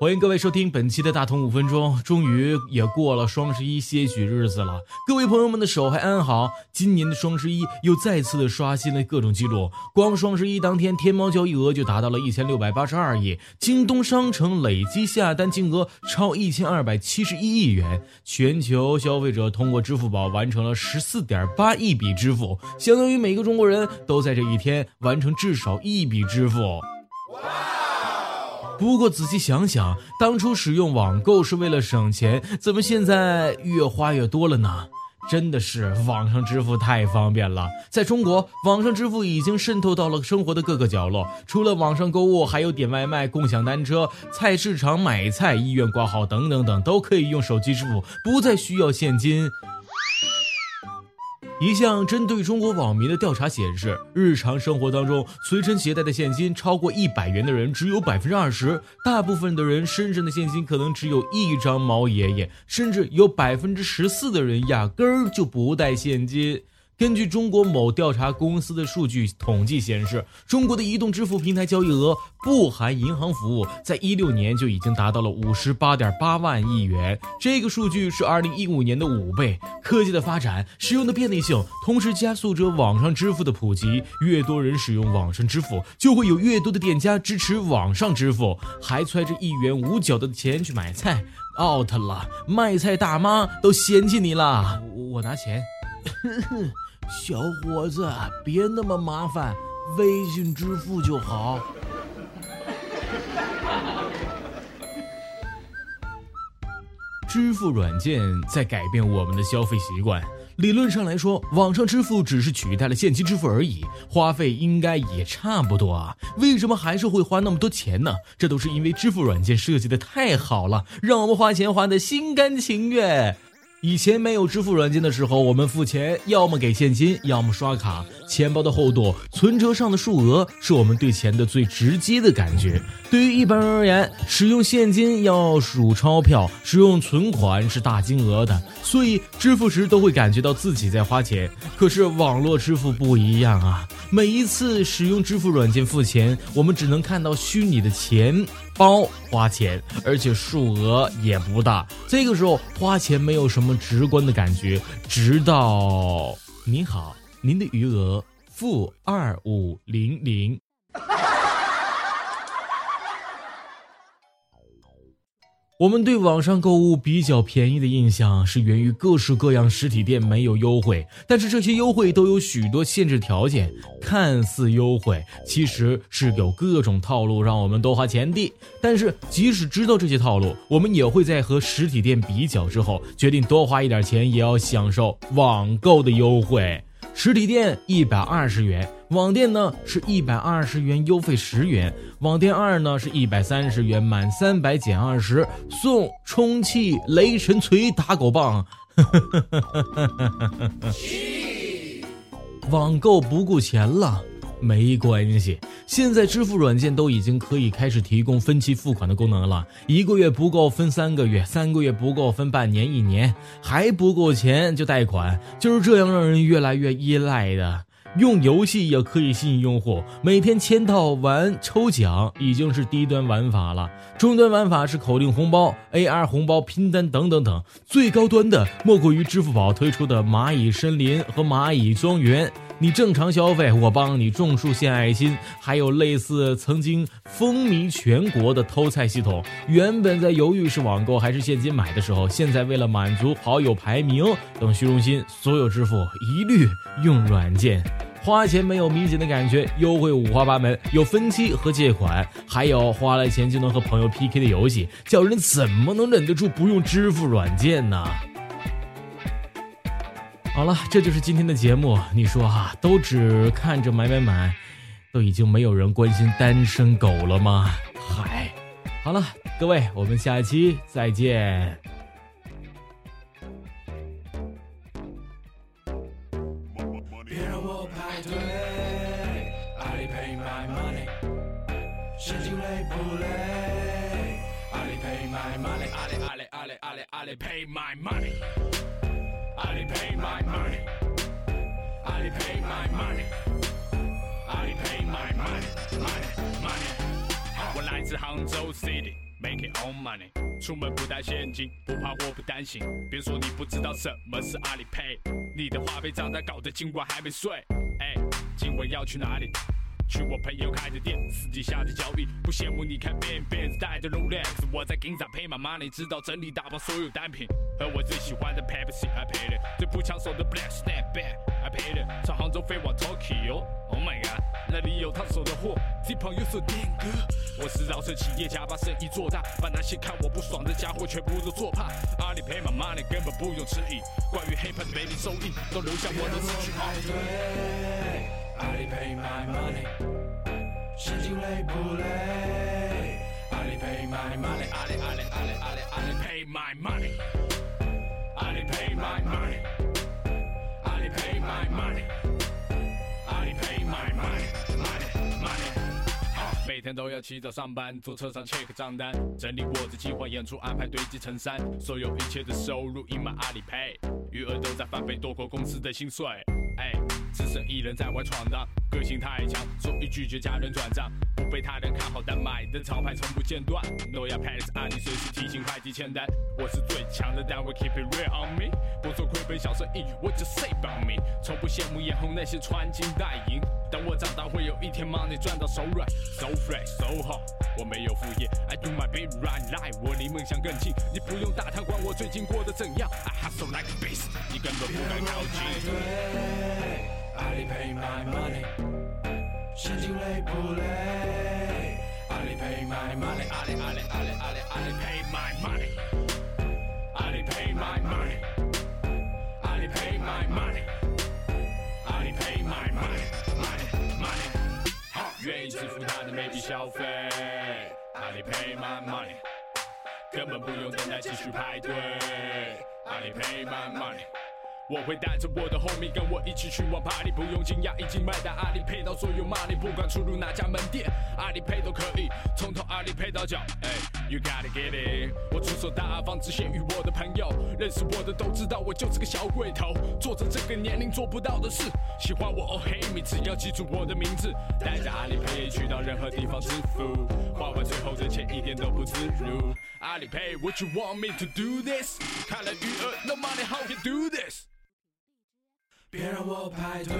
欢迎各位收听本期的大同五分钟。终于也过了双十一些许日子了，各位朋友们的手还安好？今年的双十一又再次的刷新了各种记录。光双十一当天，天猫交易额就达到了一千六百八十二亿，京东商城累计下单金额超一千二百七十一亿元，全球消费者通过支付宝完成了十四点八亿笔支付，相当于每个中国人都在这一天完成至少一笔支付。不过仔细想想，当初使用网购是为了省钱，怎么现在越花越多了呢？真的是网上支付太方便了。在中国，网上支付已经渗透到了生活的各个角落。除了网上购物，还有点外卖、共享单车、菜市场买菜、医院挂号等等等，都可以用手机支付，不再需要现金。一项针对中国网民的调查显示，日常生活当中随身携带的现金超过一百元的人只有百分之二十，大部分的人身上的现金可能只有一张毛爷爷，甚至有百分之十四的人压根儿就不带现金。根据中国某调查公司的数据统计显示，中国的移动支付平台交易额不含银行服务，在一六年就已经达到了五十八点八万亿元，这个数据是二零一五年的五倍。科技的发展，使用的便利性，同时加速着网上支付的普及。越多人使用网上支付，就会有越多的店家支持网上支付，还揣着一元五角的钱去买菜，out 了！卖菜大妈都嫌弃你了。我拿钱。小伙子，别那么麻烦，微信支付就好。支付软件在改变我们的消费习惯。理论上来说，网上支付只是取代了现金支付而已，花费应该也差不多啊。为什么还是会花那么多钱呢？这都是因为支付软件设计的太好了，让我们花钱花的心甘情愿。以前没有支付软件的时候，我们付钱要么给现金，要么刷卡。钱包的厚度、存折上的数额，是我们对钱的最直接的感觉。对于一般人而言，使用现金要数钞票，使用存款是大金额的，所以支付时都会感觉到自己在花钱。可是网络支付不一样啊，每一次使用支付软件付钱，我们只能看到虚拟的钱。包花钱，而且数额也不大。这个时候花钱没有什么直观的感觉，直到您好，您的余额负二五零零。我们对网上购物比较便宜的印象是源于各式各样实体店没有优惠，但是这些优惠都有许多限制条件，看似优惠，其实是有各种套路让我们多花钱的。但是即使知道这些套路，我们也会在和实体店比较之后，决定多花一点钱也要享受网购的优惠。实体店一百二十元，网店呢是一百二十元优惠十元，网店二呢是一百三十元，满三百减二十，送充气雷神锤打狗棒。网购不顾钱了。没关系，现在支付软件都已经可以开始提供分期付款的功能了。一个月不够分三个月，三个月不够分半年、一年，还不够钱就贷款，就是这样让人越来越依赖的。用游戏也可以吸引用户，每天签到玩抽奖已经是低端玩法了，中端玩法是口令红包、AR 红包、拼单等等等，最高端的莫过于支付宝推出的蚂蚁森林和蚂蚁庄园。你正常消费，我帮你种树献爱心，还有类似曾经风靡全国的偷菜系统。原本在犹豫是网购还是现金买的时候，现在为了满足好友排名等虚荣心，所有支付一律用软件。花钱没有明显的感觉，优惠五花八门，有分期和借款，还有花了钱就能和朋友 PK 的游戏，叫人怎么能忍得住不用支付软件呢？好了，这就是今天的节目。你说哈，都只看着买买买，都已经没有人关心单身狗了吗？嗨，好了，各位，我们下期再见。别让我排队，阿里 pay my money，现金累不累？阿里 pay my money，阿里阿里阿里阿里阿里 pay my money。AliPay my money. Ali pay my money. Ali pay my money. Money, money. 我来自杭州 City。Make it all money，出门不带现金，不怕我不担心。别说你不知道什么是阿里 Pay，你的话费账单搞得今晚还没睡。哎，今晚要去哪里？去我朋友开的店，私底下的交易，不羡慕你开 Ben Ben 带着 Rolex，我在 Ginza pay my money，直到整理打包所有单品。和我最喜欢的 Pepsi 最不抢手的 Black Snapback，I paid it，从杭州飞往 Tokyo，Oh my god，那里有烫手的货，Zippo 有手电哥。我是饶舌企业家，把生意做大，把那些看我不爽的家伙全部都做怕。阿里 pay my money，根本不用迟疑，关于 Hip Hop 的每笔收益都留下我的字句。阿里 pay my money，现金累不累？阿里 pay my money，阿里阿里阿里阿里阿里 pay my money，阿里 pay my money，每天都要起早上班，坐车上 check 账单，整理我的计划，演出安排堆积成山，所有一切的收入已满阿里 pay，余额都在翻倍多过公司的薪水。哎，只身一人在外闯荡，个性太强，所以拒绝家人转账，不被他人看好，但买的潮牌从不间断。诺亚 Palace 阿里随时提醒快递签单，我是最强的单位，keep it real on me。不做亏本小生意，what ya say about me。从不羡慕眼红那些穿金戴银，等我长大会有一天 money 赚到手软，so fresh so hot。我没有副业，I do my big right life，我离梦想更近。你不用打探管我最近过得怎样，I hustle like a beast，你根本不敢靠近。神经累不累？阿里 pay my money，阿里阿里阿里阿里阿里 pay my money，阿里 pay my money，阿里 pay my money，阿里 pay my money，money money。愿意支付他的每笔消费，阿里 pay my money，根本不用等待继续排队，阿里 pay my money。我会带着我的 homie 跟我一起去网吧里，不用惊讶，已经买单。阿里配到所有 money，不管出入哪家门店，阿里配都可以，从头阿里配到脚。哎，You gotta get it，我出手大方，只限于我的朋友。认识我的都知道，我就是个小鬼头，做着这个年龄做不到的事。喜欢我 oh hate me，只要记住我的名字，带着阿里配去到任何地方支付，花完最后的钱一点都不自如。阿里 pay，Would you want me to do this？看了余额，No money，How can do this？别让我排队，